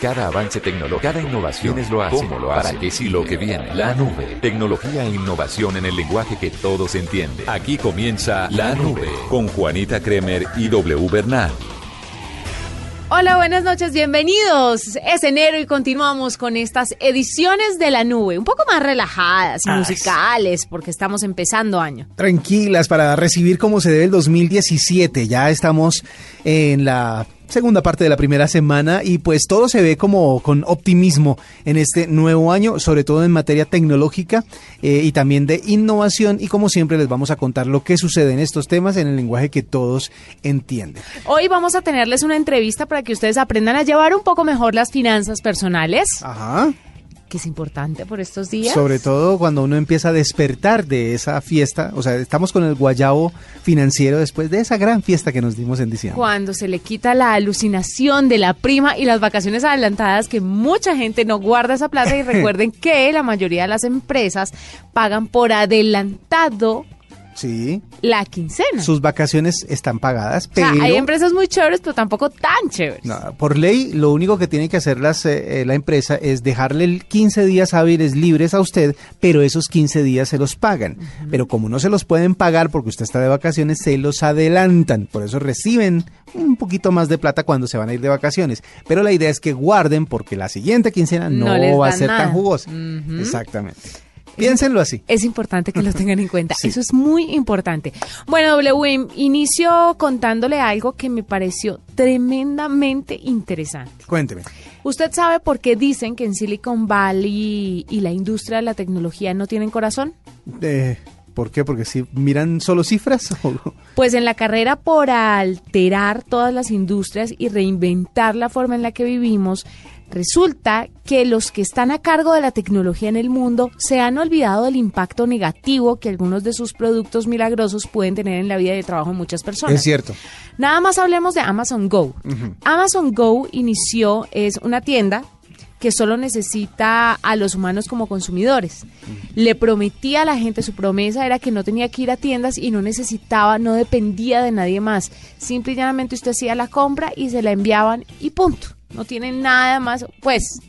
Cada avance tecnológico, cada innovación es lo hace, cómo lo hace, para qué sí lo que viene. La nube, tecnología e innovación en el lenguaje que todos entienden. Aquí comienza La Nube con Juanita Kremer y W Bernal. Hola, buenas noches, bienvenidos. Es enero y continuamos con estas ediciones de la nube, un poco más relajadas y Ah, musicales, porque estamos empezando año. tranquilas para recibir como se debe el 2017. Ya estamos en la segunda parte de la primera semana y pues todo se ve como con optimismo en este nuevo año, sobre todo en materia tecnológica eh, y también de innovación y como siempre les vamos a contar lo que sucede en estos temas en el lenguaje que todos entienden. Hoy vamos a tenerles una entrevista para que ustedes aprendan a llevar un poco mejor las finanzas personales, Ajá. Que es importante por estos días. Sobre todo cuando uno empieza a despertar de esa fiesta, o sea, estamos con el guayabo financiero después de esa gran fiesta que nos dimos en diciembre. Cuando se le quita la alucinación de la prima y las vacaciones adelantadas, que mucha gente no guarda esa plata y recuerden que la mayoría de las empresas pagan por adelantado Sí. la quincena. sus vacaciones están pagadas, o sea, pero hay empresas muy chéveres, pero tampoco tan chéveres. no, por ley lo único que tiene que hacer las, eh, eh, la empresa es dejarle el 15 días hábiles libres a usted, pero esos 15 días se los pagan. Pero como no se los pueden pagar porque usted está de vacaciones, se los adelantan. Por eso reciben un poquito más de plata cuando se van a ir de vacaciones. Pero la idea es que guarden porque la siguiente quincena no, No va a ser nada. tan jugosa. Exactamente. Piénsenlo así. Es importante que lo tengan en cuenta. Sí. Eso es muy importante. Bueno, W, inicio contándole algo que me pareció tremendamente interesante. Cuénteme. ¿Usted sabe por qué dicen que en Silicon Valley y la industria de la tecnología no tienen corazón? Eh, ¿Por qué? Porque si miran solo cifras. o- Pues en la carrera por alterar todas las industrias y reinventar la forma en la que vivimos, resulta que los que están a cargo de la tecnología en el mundo se han olvidado del impacto negativo que algunos de sus productos milagrosos pueden tener en la vida y el trabajo de muchas personas. Es cierto. Nada más hablemos de Amazon Go. Amazon Go inició, es una tienda que solo necesita a los humanos como consumidores. Le prometía a la gente, su promesa era que no tenía que ir a tiendas y no necesitaba, no dependía de nadie más. Simple y llanamente usted hacía la compra y se la enviaban y punto. No tiene nada más, pues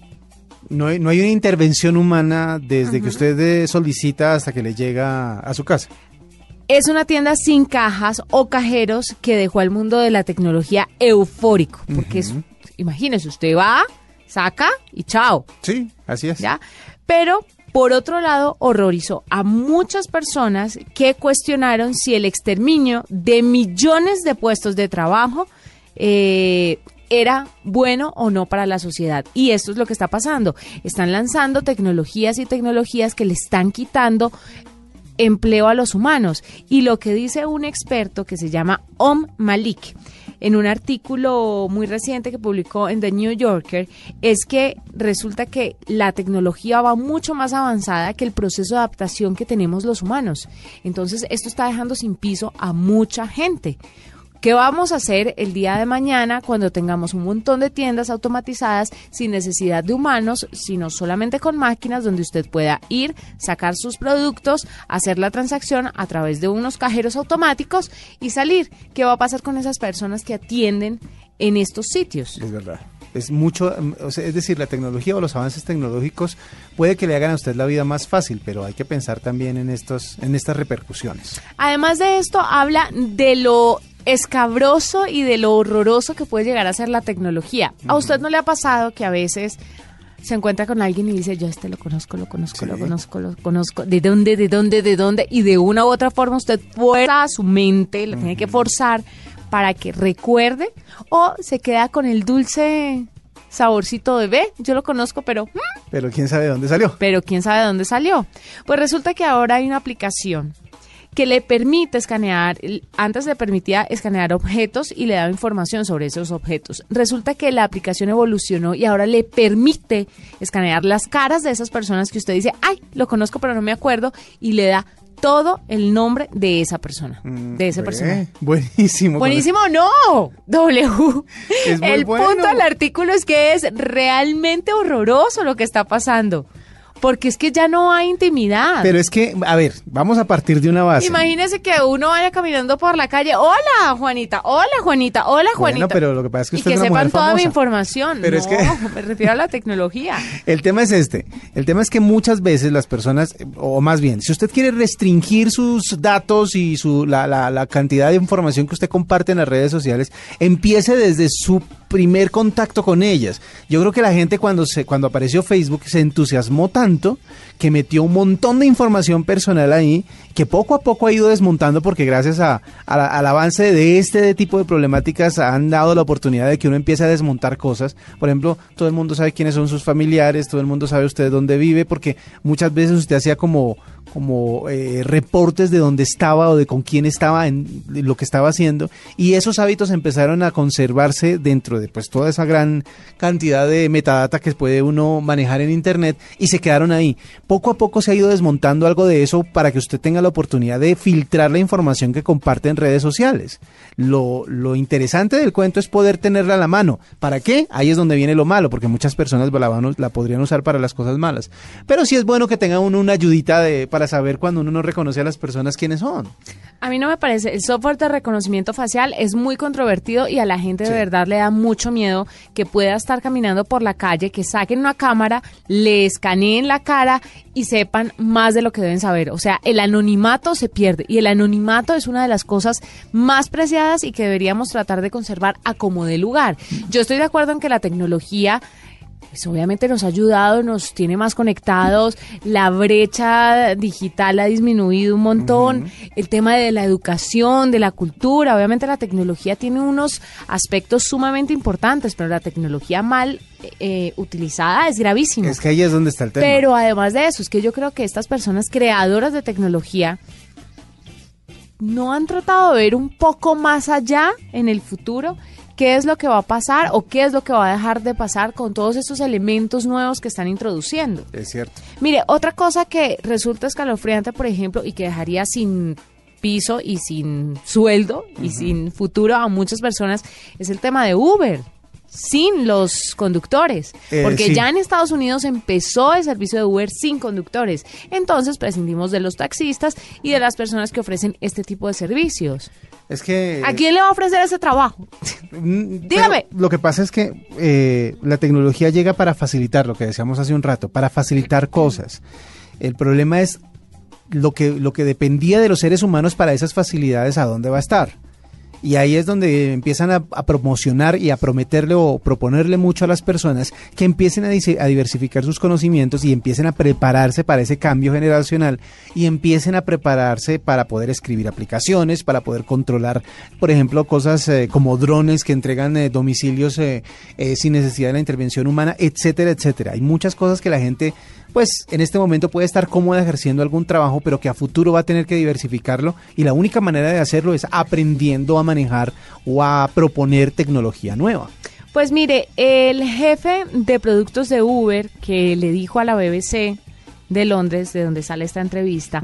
No hay, no hay una intervención humana desde que usted solicita hasta que le llega a su casa. es una tienda sin cajas o cajeros que dejó al mundo de la tecnología eufórico. Porque es, imagínese, usted va, saca y chao. Sí, así es. ¿ya? Pero por otro lado, horrorizó a muchas personas que cuestionaron si el exterminio de millones de puestos de trabajo eh, era bueno o no para la sociedad. Y esto es lo que está pasando. Están lanzando tecnologías y tecnologías que le están quitando empleo a los humanos. Y lo que dice un experto que se llama Om Malik en un artículo muy reciente que publicó en The New Yorker es que resulta que la tecnología va mucho más avanzada que el proceso de adaptación que tenemos los humanos. Entonces esto está dejando sin piso a mucha gente. ¿Qué vamos a hacer el día de mañana cuando tengamos un montón de tiendas automatizadas sin necesidad de humanos, sino solamente con máquinas donde usted pueda ir, sacar sus productos, hacer la transacción a través de unos cajeros automáticos y salir? ¿Qué va a pasar con esas personas que atienden en estos sitios? Es verdad. Es mucho, mm, es decir, la tecnología o los avances tecnológicos puede que le hagan a usted la vida más fácil, pero hay que pensar también en estos, en estas repercusiones. Además de esto, habla de lo escabroso y de lo horroroso que puede llegar a ser la tecnología. ¿A usted no le ha pasado que a veces se encuentra con alguien y dice, yo este lo conozco, lo conozco, lo conozco, lo conozco, de dónde, de dónde, de dónde? Y de una u otra forma usted fuerza a su mente, lo tiene que forzar para que recuerde o se queda con el dulce saborcito de ve, yo lo conozco, pero... mm, Pero quién sabe de dónde salió. pero quién sabe de dónde salió. Pues resulta que ahora hay una aplicación que le permite escanear, antes le permitía escanear objetos y le daba información sobre esos objetos. Resulta que la aplicación evolucionó y ahora le permite escanear las caras de esas personas que usted dice, ay, lo conozco pero no me acuerdo, y le da todo el nombre de esa persona, de esa Ve, persona. Buenísimo. Buenísimo, no. W. Es muy el bueno. punto del artículo es que es realmente horroroso lo que está pasando. Porque es que ya no hay intimidad. Pero es que, a ver, vamos a partir de una base. Imagínese que uno vaya caminando por la calle. Hola, Juanita. Hola, Juanita. Hola, Bueno, Juanita. pero lo que pasa es que y usted que es una sepan mujer toda mi famosa. información. Pero no, es que- me refiero a la tecnología. El tema es este. El tema es que muchas veces las personas, o más bien, si usted quiere restringir sus datos y su, la, la- la cantidad de información que usted comparte en las redes sociales, empiece desde su primer contacto con ellas. Yo creo que la gente cuando se cuando apareció Facebook se entusiasmó tanto que metió un montón de información personal ahí que poco a poco ha ido desmontando porque gracias a, al avance de este tipo de problemáticas han dado la oportunidad de que uno empiece a desmontar cosas. Por ejemplo, todo el mundo sabe quiénes son sus familiares, todo el mundo sabe usted dónde vive porque muchas veces usted hacía como como eh, reportes de dónde estaba o de con quién estaba en lo que estaba haciendo y esos hábitos empezaron a conservarse dentro de pues toda esa gran cantidad de metadata que puede uno manejar en internet y se quedaron ahí. Poco a poco se ha ido desmontando algo de eso para que usted tenga la oportunidad de filtrar la información que comparte en redes sociales. Lo, lo interesante del cuento es poder tenerla a la mano. ¿Para qué? Ahí es donde viene lo malo, porque muchas personas la, podrían usar para las cosas malas. Pero sí es bueno que tenga uno una ayudita de, para saber cuando uno no reconoce a las personas quiénes son. A mí no me parece. El software de reconocimiento facial es muy controvertido y a la gente de verdad le da mucho miedo que pueda estar caminando por la calle, que saquen una cámara, le escaneen la cara y sepan más de lo que deben saber. O sea, el anonimato se pierde y el anonimato es una de las cosas más preciadas y que deberíamos tratar de conservar a como de lugar. Yo estoy de acuerdo en que la tecnología pues obviamente nos ha ayudado, nos tiene más conectados, la brecha digital ha disminuido un montón, el tema de la educación, de la cultura, obviamente la tecnología tiene unos aspectos sumamente importantes, pero la tecnología mal eh, utilizada es gravísima. Es que ahí es donde está el tema. Pero además de eso, es que yo creo que estas personas creadoras de tecnología no han tratado de ver un poco más allá en el futuro qué es lo que va a pasar o qué es lo que va a dejar de pasar con todos estos elementos nuevos que están introduciendo. Es cierto. Mire, otra cosa que resulta escalofriante, por ejemplo, y que dejaría sin piso y sin sueldo y sin futuro a muchas personas, es el tema de Uber sin los conductores, Eh, porque sí. ya en Estados Unidos empezó el servicio de Uber sin conductores. Entonces prescindimos de los taxistas y de las personas que ofrecen este tipo de servicios. Es que... ¿A quién le va a ofrecer ese trabajo? Mm, Dígame. Lo que pasa es que eh, la tecnología llega para facilitar, lo que decíamos hace un rato, para facilitar cosas. El problema es lo que, lo que dependía de los seres humanos para esas facilidades, ¿a dónde va a estar? Y ahí es donde empiezan a, promocionar y a prometerle o proponerle mucho a las personas que empiecen a, diversificar sus conocimientos y empiecen a prepararse para ese cambio generacional y empiecen a prepararse para poder escribir aplicaciones, para poder controlar, por ejemplo, cosas eh, como drones que entregan eh, domicilios eh, sin necesidad de la intervención humana, etcétera, etcétera. Hay muchas cosas que la gente pues en este momento puede estar cómoda ejerciendo algún trabajo, pero que a futuro va a tener que diversificarlo y la única manera de hacerlo es aprendiendo a manejar o a proponer tecnología nueva. Pues mire, el jefe de productos de Uber que le dijo a la BBC de Londres, de donde sale esta entrevista,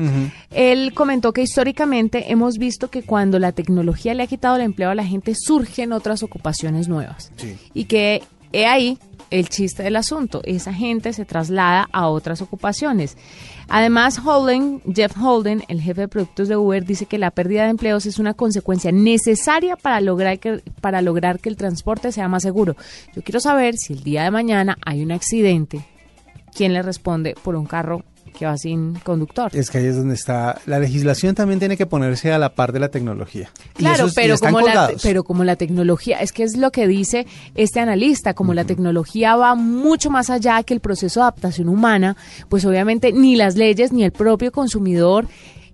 él comentó que históricamente hemos visto que cuando la tecnología le ha quitado el empleo a la gente, surgen otras ocupaciones nuevas. Sí. Y que he ahí el chiste del asunto. Esa gente se traslada a otras ocupaciones. Además, Holden, Jeff Holden, el jefe de productos de Uber, dice que la pérdida de empleos es una consecuencia necesaria para lograr para lograr que el transporte sea más seguro. Yo quiero saber si el día de mañana hay un accidente, ¿quién le responde por un carro que va sin conductor? Es que ahí es donde está. La legislación también tiene que ponerse a la par de la tecnología. Y Claro, y pero están como, la, pero como la tecnología, es que es lo que dice este analista, como la tecnología va mucho más allá que el proceso de adaptación humana, pues obviamente ni las leyes ni el propio consumidor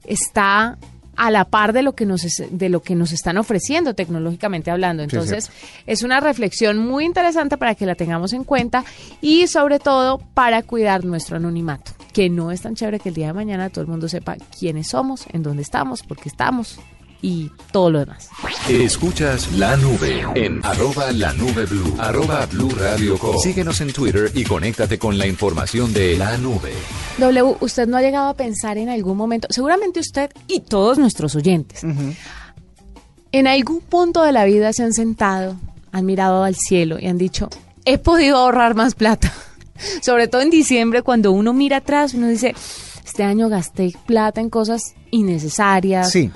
está a la par de lo que nos es- de lo que nos están ofreciendo tecnológicamente hablando. Sí, Entonces, es una reflexión muy interesante para que la tengamos en cuenta y sobre todo para cuidar nuestro anonimato. Que no es tan chévere que el día de mañana todo el mundo sepa quiénes somos, en dónde estamos, por qué estamos y todo lo demás. Escuchas la nube en arroba la nube blue, arroba blue radio com. Síguenos en Twitter y conéctate con la información de la nube. W, usted no ha llegado a pensar en algún momento, seguramente usted y todos nuestros oyentes, en algún punto de la vida se han sentado, han mirado al cielo y han dicho, he podido ahorrar más plata. Sobre todo en diciembre, cuando uno mira atrás, uno dice, este año gasté plata en cosas innecesarias. Sí.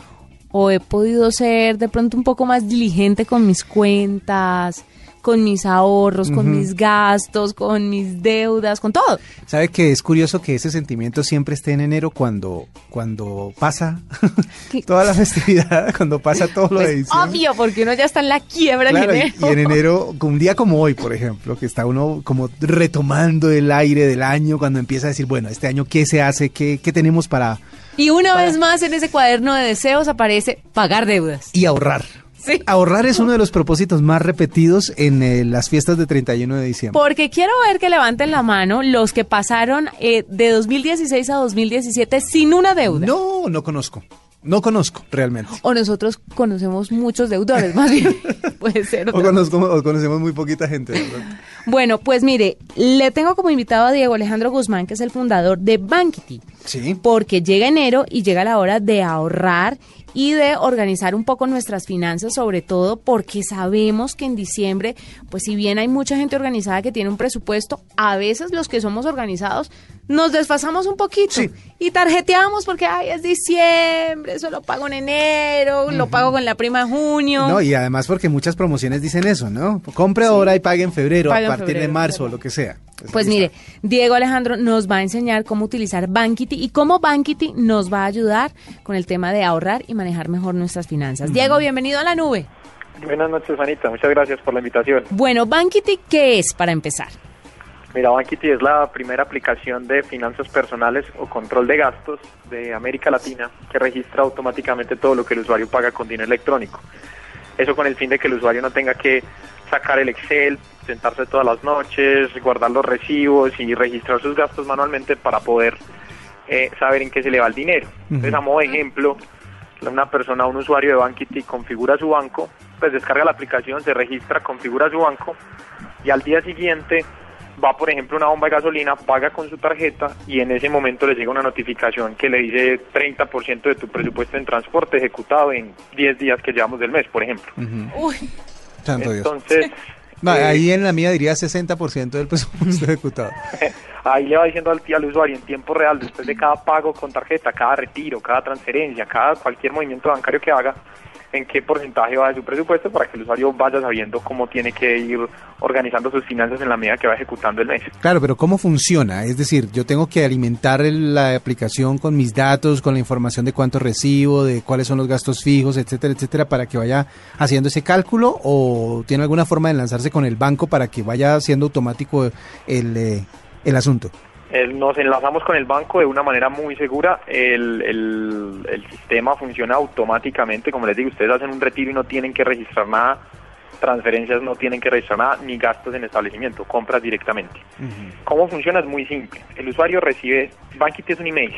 O he podido ser de pronto un poco más diligente con mis cuentas, con mis ahorros, con mis gastos, con mis deudas, con todo. ¿Sabe que es curioso que ese sentimiento siempre esté en enero cuando, cuando pasa toda la festividad, cuando pasa todo lo de Pues, diciembre? obvio, porque uno ya está en la quiebra Claro, en y, enero. y en enero, un día como hoy, por ejemplo, que está uno como retomando el aire del año, cuando empieza a decir, bueno, este año, ¿qué se hace? ¿Qué, qué tenemos para...? Y una vez más en ese cuaderno de deseos aparece pagar deudas. Y ahorrar. Sí. Ahorrar es uno de los propósitos más repetidos en eh, las fiestas de 31 de diciembre. Porque quiero ver que levanten la mano los que pasaron eh, de 2016 a 2017 sin una deuda. No, no conozco. No conozco realmente. O nosotros conocemos muchos deudores, más bien. Puede ser. O, conozco, o conocemos muy poquita gente. ¿verdad? Bueno, pues mire, le tengo como invitado a Diego Alejandro Guzmán, que es el fundador de Bankity. Sí. Porque llega enero y llega la hora de ahorrar y de organizar un poco nuestras finanzas, sobre todo porque sabemos que en diciembre, pues si bien hay mucha gente organizada que tiene un presupuesto, a veces los que somos organizados nos desfasamos un poquito Sí. y tarjeteamos porque, ay, es diciembre, eso lo pago en enero, lo pago con la prima de junio. No, y además porque muchas promociones dicen eso, ¿no? Compre ahora y pague en febrero, Pague a partir de febrero, marzo, claro. lo que sea. Pues Pues mire, está. Diego Alejandro nos va a enseñar cómo utilizar Bankity y cómo Bankity nos va a ayudar con el tema de ahorrar y manejar mejor nuestras finanzas. Diego, bienvenido a la nube. Buenas noches, Anita. Muchas gracias por la invitación. Bueno, Bankity, ¿qué es para empezar? Mira, Bankity es la primera aplicación de finanzas personales o control de gastos de América Latina que registra automáticamente todo lo que el usuario paga con dinero electrónico. Eso con el fin de que el usuario no tenga que sacar el Excel, sentarse todas las noches, guardar los recibos y registrar sus gastos manualmente para poder eh, saber en qué se le va el dinero. Entonces, a modo de ejemplo, una persona, un usuario de Bankity configura su banco, pues descarga la aplicación, se registra, configura su banco y al día siguiente va, por ejemplo, a una bomba de gasolina, paga con su tarjeta y en ese momento le llega una notificación que le dice 30% de tu presupuesto en transporte ejecutado en 10 días que llevamos del mes, por ejemplo. Uy, Santo Dios. Entonces, No, eh, ahí en la mía diría 60% del presupuesto ejecutado. ahí le va diciendo al, al usuario en tiempo real, después de cada pago con tarjeta, cada retiro, cada transferencia, cada cualquier movimiento bancario que haga, en qué porcentaje va de su presupuesto para que el usuario vaya sabiendo cómo tiene que ir organizando sus finanzas en la medida que va ejecutando el mes. Claro, pero ¿cómo funciona? Es decir, yo tengo que alimentar la aplicación con mis datos, con la información de cuánto recibo, de cuáles son los gastos fijos, etcétera, etcétera, para que vaya haciendo ese cálculo o tiene alguna forma de enlazarse con el banco para que vaya haciendo automático el, eh, el asunto. Eh, nos enlazamos con el banco de una manera muy segura. El, el- el sistema funciona automáticamente. Como les digo, ustedes hacen un retiro y no tienen que registrar nada. Transferencias no tienen que registrar nada, ni gastos en establecimiento, compras directamente. ¿Cómo funciona? Es muy simple. El usuario recibe, Bankit es un email,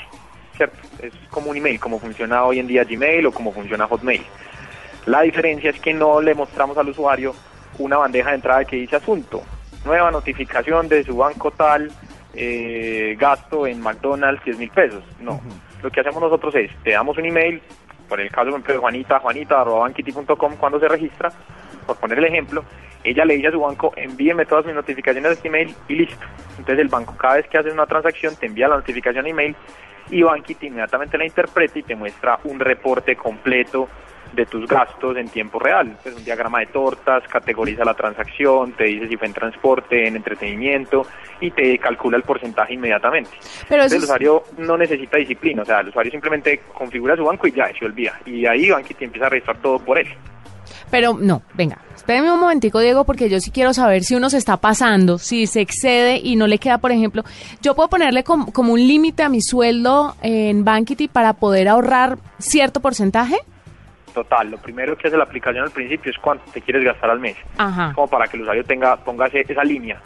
¿cierto? Es como un email, como funciona hoy en día Gmail o como funciona Hotmail. La diferencia es que no le mostramos al usuario una bandeja de entrada que dice asunto, nueva notificación de su banco tal, eh, gasto en McDonald's 10 mil pesos. No, lo que hacemos nosotros es, te damos un email, por el caso por ejemplo, de Juanita, Juanita, arroba bankity.com, cuando se registra, por poner el ejemplo, ella le dice a su banco, envíeme todas mis notificaciones a este email y listo. Entonces el banco cada vez que haces una transacción te envía la notificación a email y Bankity inmediatamente la interpreta y te muestra un reporte completo de tus gastos en tiempo real. Es un diagrama de tortas, categoriza la transacción, te dice si fue en transporte, en entretenimiento y te calcula el porcentaje inmediatamente. pero Entonces, el usuario no necesita disciplina, o sea, el usuario simplemente configura su banco y ya, se olvida. Y ahí Bankity empieza a registrar todo por él. Pero no, venga, espérame un momentico, Diego, porque yo sí quiero saber si uno se está pasando, si se excede y no le queda, por ejemplo, yo puedo ponerle com- como un límite a mi sueldo en Bankity para poder ahorrar cierto porcentaje. Total, lo primero que hace la aplicación al principio es cuánto te quieres gastar al mes. Ajá. como para que el usuario tenga ponga esa línea.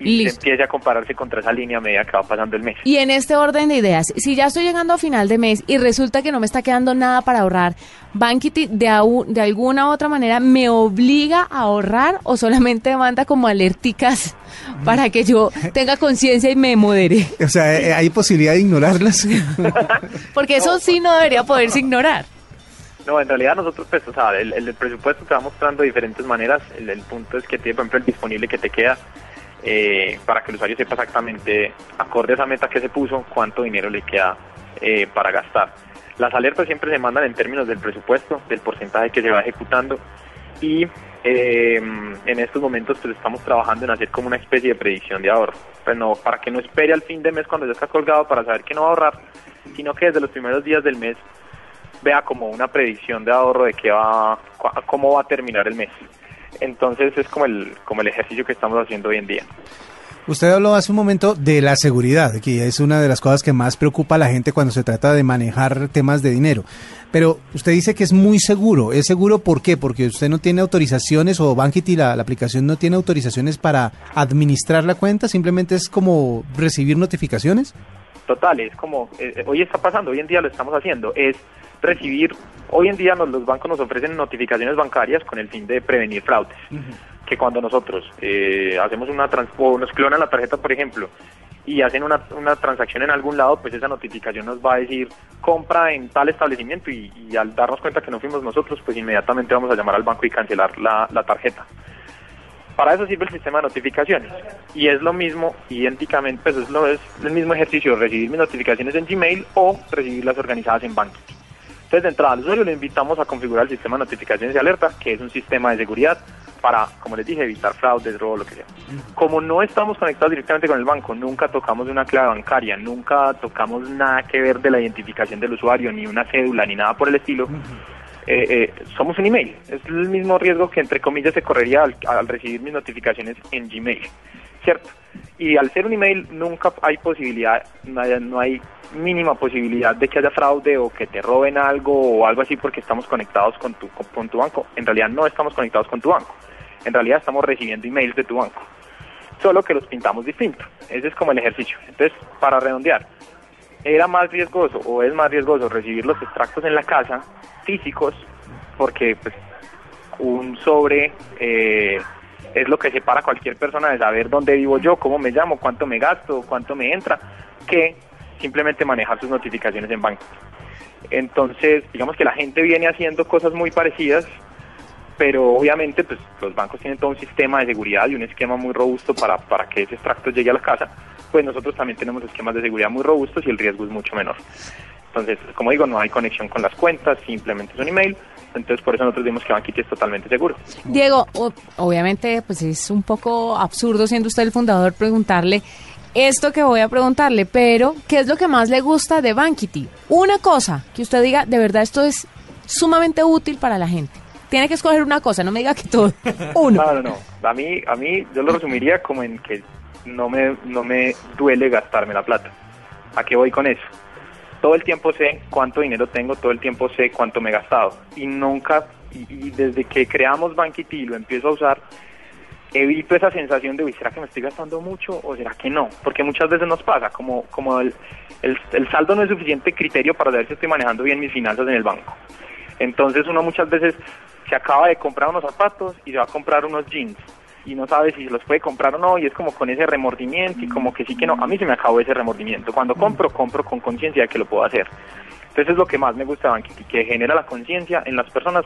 y se empiece a compararse contra esa línea a medida que va pasando el mes. Y en este orden de ideas, si ya estoy llegando a final de mes y resulta que no me está quedando nada para ahorrar, Bankity de, au- de alguna u otra manera me obliga a ahorrar o solamente manda como alerticas para que yo tenga conciencia y me modere. O sea, eh, ¿hay posibilidad de ignorarlas? Porque eso sí no debería poderse ignorar. No, en realidad nosotros, pues, o sea, el, presupuesto te va mostrando de diferentes maneras. El, el punto es que tiene, por ejemplo, el disponible que te queda eh, para que el usuario sepa exactamente, acorde a esa meta que se puso, cuánto dinero le queda eh, para gastar. Las alertas siempre se mandan en términos del presupuesto, del porcentaje que se va ejecutando y eh, en estos momentos pues estamos trabajando en hacer como una especie de predicción de ahorro. Pues no, para que no espere al fin de mes cuando ya está colgado para saber que no va a ahorrar, sino que desde los primeros días del mes vea como una predicción de ahorro de qué va, cómo va a terminar el mes. Entonces es como el, como el ejercicio que estamos haciendo hoy en día. Usted habló hace un momento de la seguridad, que es una de las cosas que más preocupa a la gente cuando se trata de manejar temas de dinero. Pero usted dice que es muy seguro. ¿Es seguro por qué? Porque usted no tiene autorizaciones o Bankity, la, la aplicación, no tiene autorizaciones para administrar la cuenta, simplemente es como recibir notificaciones. Total, es como, eh, eh, hoy está pasando, hoy en día lo estamos haciendo, es recibir, hoy en día nos- los bancos nos ofrecen notificaciones bancarias con el fin de prevenir fraudes. Que cuando nosotros eh, hacemos una, trans o nos clonan la tarjeta, por ejemplo, y hacen una, una transacción en algún lado, pues esa notificación nos va a decir compra en tal establecimiento y, y al darnos cuenta que no fuimos nosotros, pues inmediatamente vamos a llamar al banco y cancelar la, la tarjeta. Para eso sirve el sistema de notificaciones. Y es lo mismo, idénticamente, pues es, lo, es el mismo ejercicio, recibir mis notificaciones en Gmail o recibirlas organizadas en Banking. Entonces, de entrada al usuario le invitamos a configurar el sistema de notificaciones y alertas, que es un sistema de seguridad para, como les dije, evitar fraudes, robo, lo que sea. Como no estamos conectados directamente con el banco, nunca tocamos una clave bancaria, nunca tocamos nada que ver de la identificación del usuario, ni una cédula, ni nada por el estilo, eh, eh, somos un email. Es el mismo riesgo que, entre comillas, se correría al, al recibir mis notificaciones en Gmail, ¿cierto? Y al ser un email nunca hay posibilidad, no hay, no hay mínima posibilidad de que haya fraude o que te roben algo o algo así porque estamos conectados con tu, con, tu banco. En realidad no estamos conectados con tu banco. En realidad estamos recibiendo emails de tu banco. Solo que los pintamos distinto. Ese es como el ejercicio. Entonces, para redondear, era más riesgoso o es más riesgoso recibir los extractos en la casa físicos porque pues un sobre eh, es lo que separa a cualquier persona de saber dónde vivo yo, cómo me llamo, cuánto me gasto, cuánto me entra, que simplemente manejar sus notificaciones en banco. Entonces, digamos que la gente viene haciendo cosas muy parecidas, pero obviamente pues los bancos tienen todo un sistema de seguridad y un esquema muy robusto para, para que ese extracto llegue a la casa, pues nosotros también tenemos esquemas de seguridad muy robustos y el riesgo es mucho menor. Entonces, como digo, no hay conexión con las cuentas, simplemente es un email, entonces por eso nosotros dimos que Banquiti es totalmente seguro. Diego, obviamente pues es un poco absurdo siendo usted el fundador preguntarle esto que voy a preguntarle, pero ¿qué es lo que más le gusta de Bankity? Una cosa que usted diga, de verdad esto es sumamente útil para la gente. Tiene que escoger una cosa, no me diga que todo. Uno. No, no, no. A mí, a mí yo lo resumiría como en que no me, no me duele gastarme la plata. ¿A qué voy con eso? Todo el tiempo sé cuánto dinero tengo, todo el tiempo sé cuánto me he gastado. Y nunca, y, desde que creamos Bankity y lo empiezo a usar, evito esa sensación de, uy, ¿será que me estoy gastando mucho o será que no? Porque muchas veces nos pasa, como, como el, el, el saldo no es suficiente criterio para saber si estoy manejando bien mis finanzas en el banco. Entonces uno muchas veces se acaba de comprar unos zapatos y se va a comprar unos jeans y no sabe si los puede comprar o no y es como con ese remordimiento y como que sí que no. A mí se me acabó ese remordimiento. Cuando compro, compro con conciencia de que lo puedo hacer. Entonces es lo que más me gusta de que genera la conciencia en las personas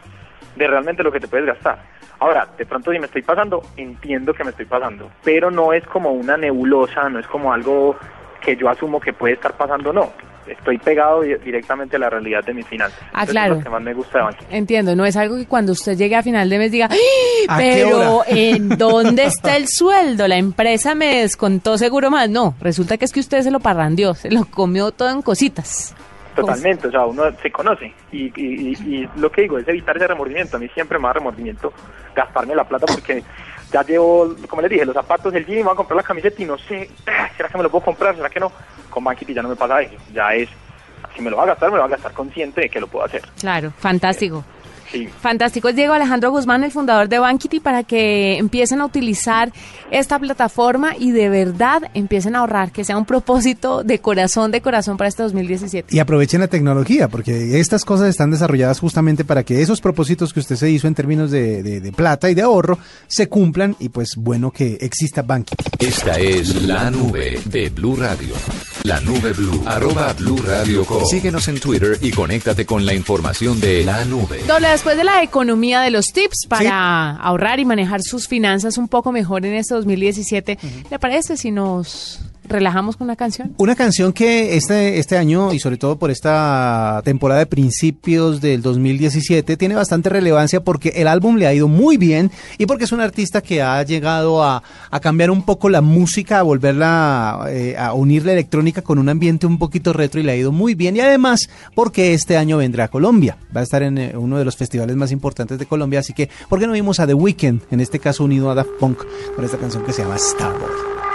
de realmente lo que te puedes gastar. Ahora, de pronto si me estoy pasando, entiendo que me estoy pasando, pero no es como una nebulosa, no es como algo que yo asumo que puede estar pasando, no. Estoy pegado di- directamente a la realidad de mis finanzas. Ah, Entonces, claro. Es lo que más me gusta de Banquiti. Entiendo, no es algo que cuando usted llegue a final de mes diga, ¡Ah! ¿A qué pero? ¿en dónde está el sueldo? La empresa me descontó seguro más. No, resulta que es que usted se lo parrandió, se lo comió todo en cositas. Totalmente, o sea, uno se conoce y, y, y- y lo que digo es evitar ese remordimiento. A mí siempre me da remordimiento gastarme la plata porque ya llevo, como les dije, los zapatos, el jean, me voy a comprar la camiseta y no sé, ah, ¿será que me lo puedo comprar? ¿Será que no? Con Banquiti ya no me pasa eso, ya es, si me lo va a gastar, me lo va a gastar consciente de que lo puedo hacer. Claro, fantástico. Sí. Fantástico. Es Diego Alejandro Guzmán, el fundador de Bankity, para que empiecen a utilizar esta plataforma y de verdad empiecen a ahorrar, que sea un propósito de corazón, de corazón para este 2017. Y aprovechen la tecnología, porque estas cosas están desarrolladas justamente para que esos propósitos que usted se hizo en términos de, de- de plata y de ahorro se cumplan y pues bueno que exista Bankity. Esta es la nube de Blue Radio. La nube Blue. Arroba Blue Radio Co. Síguenos en Twitter y conéctate con la información de la nube. Doble, después de la economía de los tips para ahorrar y manejar sus finanzas un poco mejor en este 2017, ¿le parece si nos relajamos con una canción? Una canción que este, este año y sobre todo por esta temporada de principios del 2017 tiene bastante relevancia porque el álbum le ha ido muy bien y porque es un artista que ha llegado a, a cambiar un poco la música, a volverla eh, a unir la electrónica con un ambiente un poquito retro y le ha ido muy bien y además porque este año vendrá a Colombia, va a estar en eh, uno de los festivales más importantes de Colombia, así que ¿por qué no vimos a The Weeknd, en este caso unido a Daft Punk, con esta canción que se llama Starboy?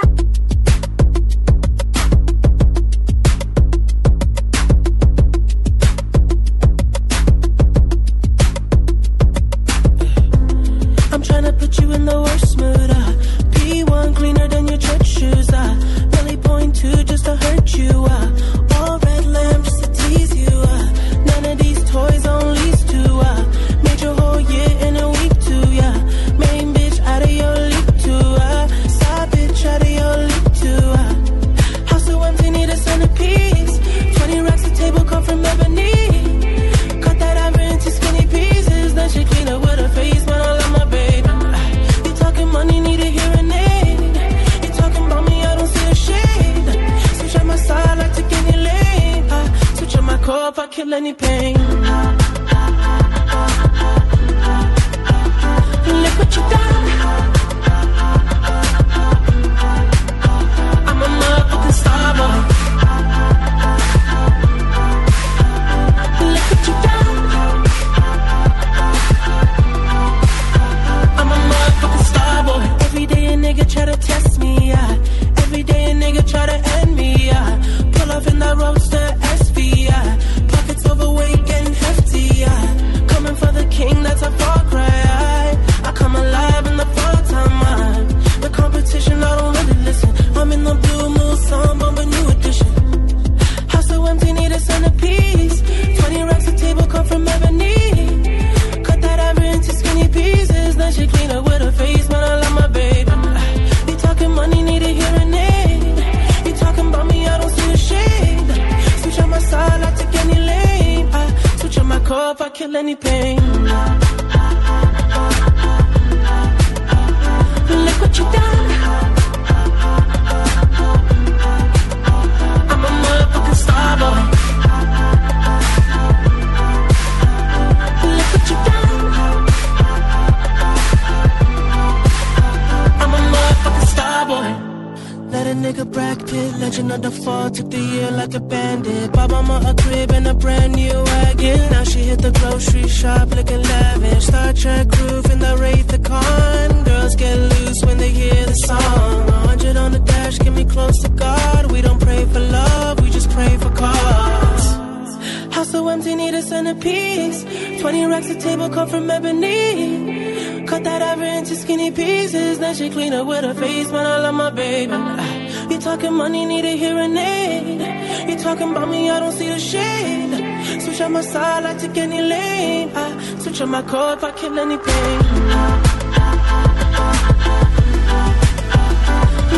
A centerpiece. 20 racks a table cut from ebony. Cut that ivory into skinny pieces. Then she clean up with her face, man. I love my baby. Ah, you talking money, need a hearing aid. You talking about me, I don't see a shade. Switch on my side, I take any lane. I switch on my core if I kill any pain. Ah,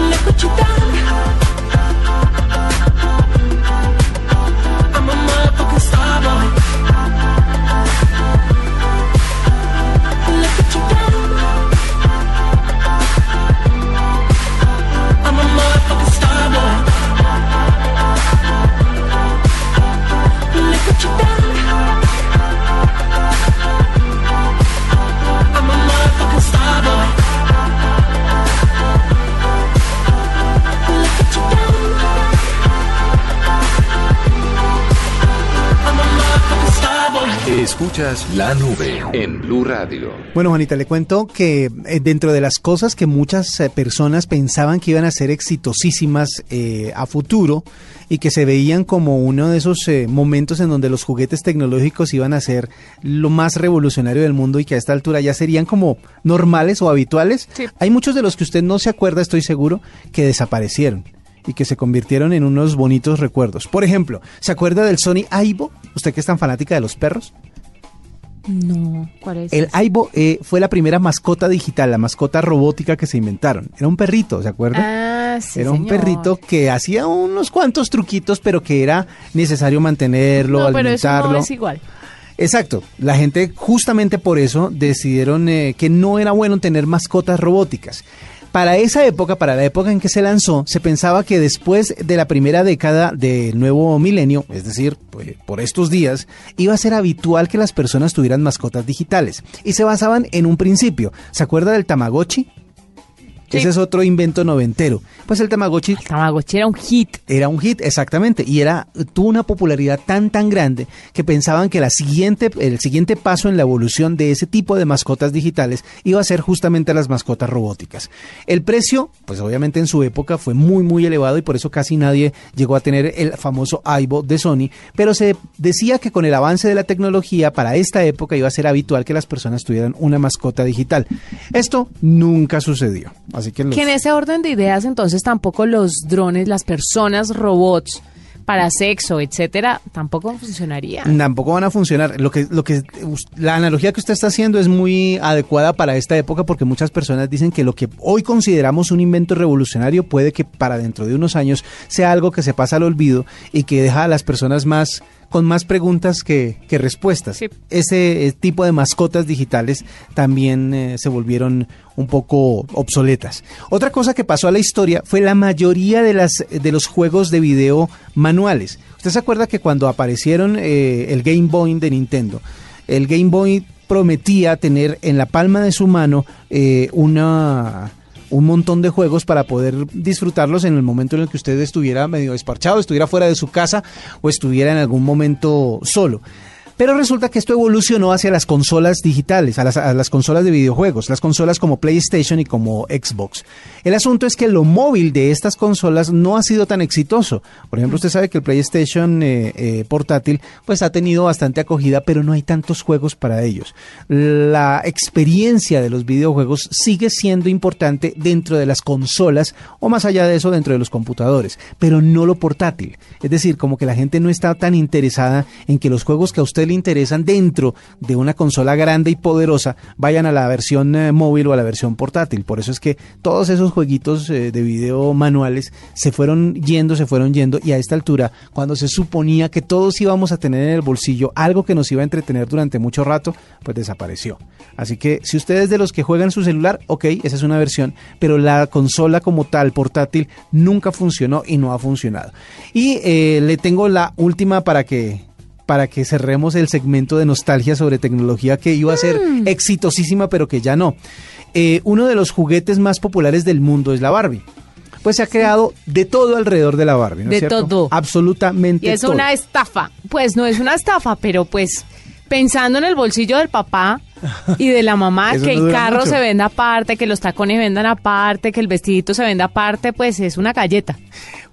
Look what you done. Escuchas la nube en Blue Radio. Bueno, Juanita, le cuento que eh, dentro de las cosas que muchas eh, personas pensaban que iban a ser exitosísimas eh, a futuro y que se veían como uno de esos eh, momentos en donde los juguetes tecnológicos iban a ser lo más revolucionario del mundo y que a esta altura ya serían como normales o habituales, Sí. hay muchos de los que usted no se acuerda, estoy seguro, que desaparecieron y que se convirtieron en unos bonitos recuerdos. Por ejemplo, ¿se acuerda del Sony Aibo? ¿Usted que es tan fanática de los perros? No, ¿cuál es? El Aibo eh, fue la primera mascota digital, la mascota robótica que se inventaron. Era un perrito, ¿se acuerda? Ah, sí, era un señor. perrito que hacía unos cuantos truquitos, pero que era necesario mantenerlo, No, pero eso alimentarlo. no es igual. Exacto. La gente justamente por eso decidieron eh, que no era bueno tener mascotas robóticas. Para esa época, para la época en que se lanzó, se pensaba que después de la primera década del nuevo milenio, es decir, pues, por estos días, iba a ser habitual que las personas tuvieran mascotas digitales. Y se basaban en un principio. ¿Se acuerda del Tamagotchi? Sí. Ese es otro invento noventero. Pues el Tamagotchi El Tamagotchi era un hit. era un hit, exactamente, y era tuvo una popularidad tan tan grande que pensaban que la siguiente, el siguiente paso en la evolución de ese tipo de mascotas digitales iba a ser justamente las mascotas robóticas. El precio, pues obviamente en su época fue muy muy elevado y por eso casi nadie llegó a tener el famoso Aibo de Sony, pero se decía que con el avance de la tecnología para esta época iba a ser habitual que las personas tuvieran una mascota digital. Esto nunca sucedió, así que los- Que en ese orden de ideas, entonces, tampoco los drones, las personas, robots para sexo, etcétera, tampoco funcionaría. Tampoco van a funcionar. Lo que, lo que, la analogía que usted está haciendo es muy adecuada para esta época porque muchas personas dicen que lo que hoy consideramos un invento revolucionario puede que para dentro de unos años sea algo que se pasa al olvido y que deja a las personas más con más preguntas que, que respuestas. Sí. Ese eh, tipo de mascotas digitales también eh, se volvieron un poco obsoletas. Otra cosa que pasó a la historia fue la mayoría de, las, de los juegos de video manuales. ¿Usted se acuerda que cuando aparecieron eh, el Game Boy de Nintendo, el Game Boy prometía tener en la palma de su mano eh, una un montón de juegos para poder disfrutarlos en el momento en el que usted estuviera medio desparchado, estuviera fuera de su casa o estuviera en algún momento solo. Pero resulta que esto evolucionó hacia las consolas digitales, a las, consolas de videojuegos, las consolas como PlayStation y como Xbox. El asunto es que lo móvil de estas consolas no ha sido tan exitoso. Por ejemplo, usted sabe que el PlayStation eh, eh, portátil pues ha tenido bastante acogida, pero no hay tantos juegos para ellos. La experiencia de los videojuegos sigue siendo importante dentro de las consolas o más allá de eso dentro de los computadores, pero no lo portátil. Es decir, como que la gente no está tan interesada en que los juegos que a usted le interesan dentro de una consola grande y poderosa vayan a la versión eh, móvil o a la versión portátil. Por eso es que todos esos jueguitos eh, de video manuales se fueron yendo, se fueron yendo y a esta altura, cuando se suponía que todos íbamos a tener en el bolsillo algo que nos iba a entretener durante mucho rato, pues desapareció. Así que si usted es de los que juegan su celular, ok, esa es una versión, pero la consola como tal, portátil, nunca funcionó y no ha funcionado. Y eh, le tengo la última para que para que cerremos el segmento de nostalgia sobre tecnología que iba a ser exitosísima, pero que ya no. Eh, uno de los juguetes más populares del mundo es la Barbie. Pues se ha creado de todo alrededor de la Barbie, ¿no es De cierto? todo. Absolutamente Y es todo. una estafa. Pues no es una estafa, pero pues pensando en el bolsillo del papá y de la mamá, que el carro mucho. se venda aparte, que los tacones vendan aparte, que el vestidito se venda aparte, pues es una galleta.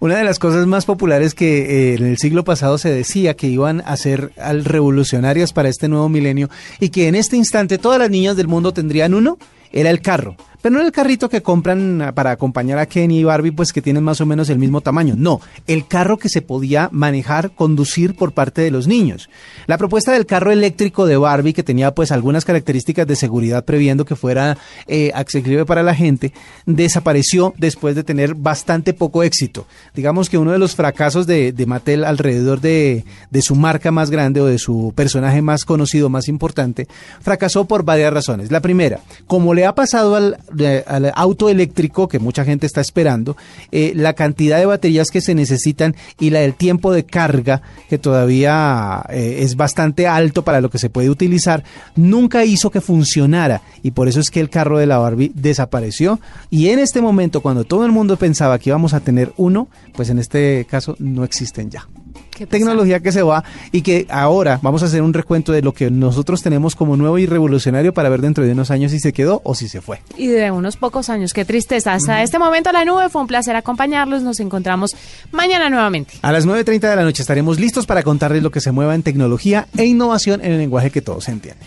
Una de las cosas más populares que eh, en el siglo pasado se decía que iban a ser al- revolucionarias para este nuevo milenio y que en este instante todas las niñas del mundo tendrían uno, era el carro. Pero no el carrito que compran ah, para acompañar a Kenny y Barbie, pues que tienen más o menos el mismo tamaño. No, el carro que se podía manejar, conducir por parte de los niños. La propuesta del carro eléctrico de Barbie, que tenía pues algunas características de seguridad previendo que fuera eh, accesible para la gente, desapareció después de tener bastante poco éxito. Digamos que uno de los fracasos de, de Mattel alrededor de, de su marca más grande o de su personaje más conocido, más importante, fracasó por varias razones. La primera, como le ha pasado al, al auto eléctrico que mucha gente está esperando, eh, la cantidad de baterías que se necesitan y la del tiempo de carga, que todavía eh, es bastante alto para lo que se puede utilizar, nunca hizo que funcionara y por eso es que el carro de la Barbie desapareció y en este momento cuando todo el mundo pensaba que íbamos a tener uno, pues en este caso no existen ya. Tecnología que se va y que ahora vamos a hacer un recuento de lo que nosotros tenemos como nuevo y revolucionario para ver dentro de unos años si se quedó o si se fue. Y de unos pocos años, qué tristeza. Hasta este momento la nube fue un placer acompañarlos. Nos encontramos mañana nuevamente. A las 9.30 de la noche estaremos listos para contarles lo que se mueva en tecnología e innovación en el lenguaje que todos entienden.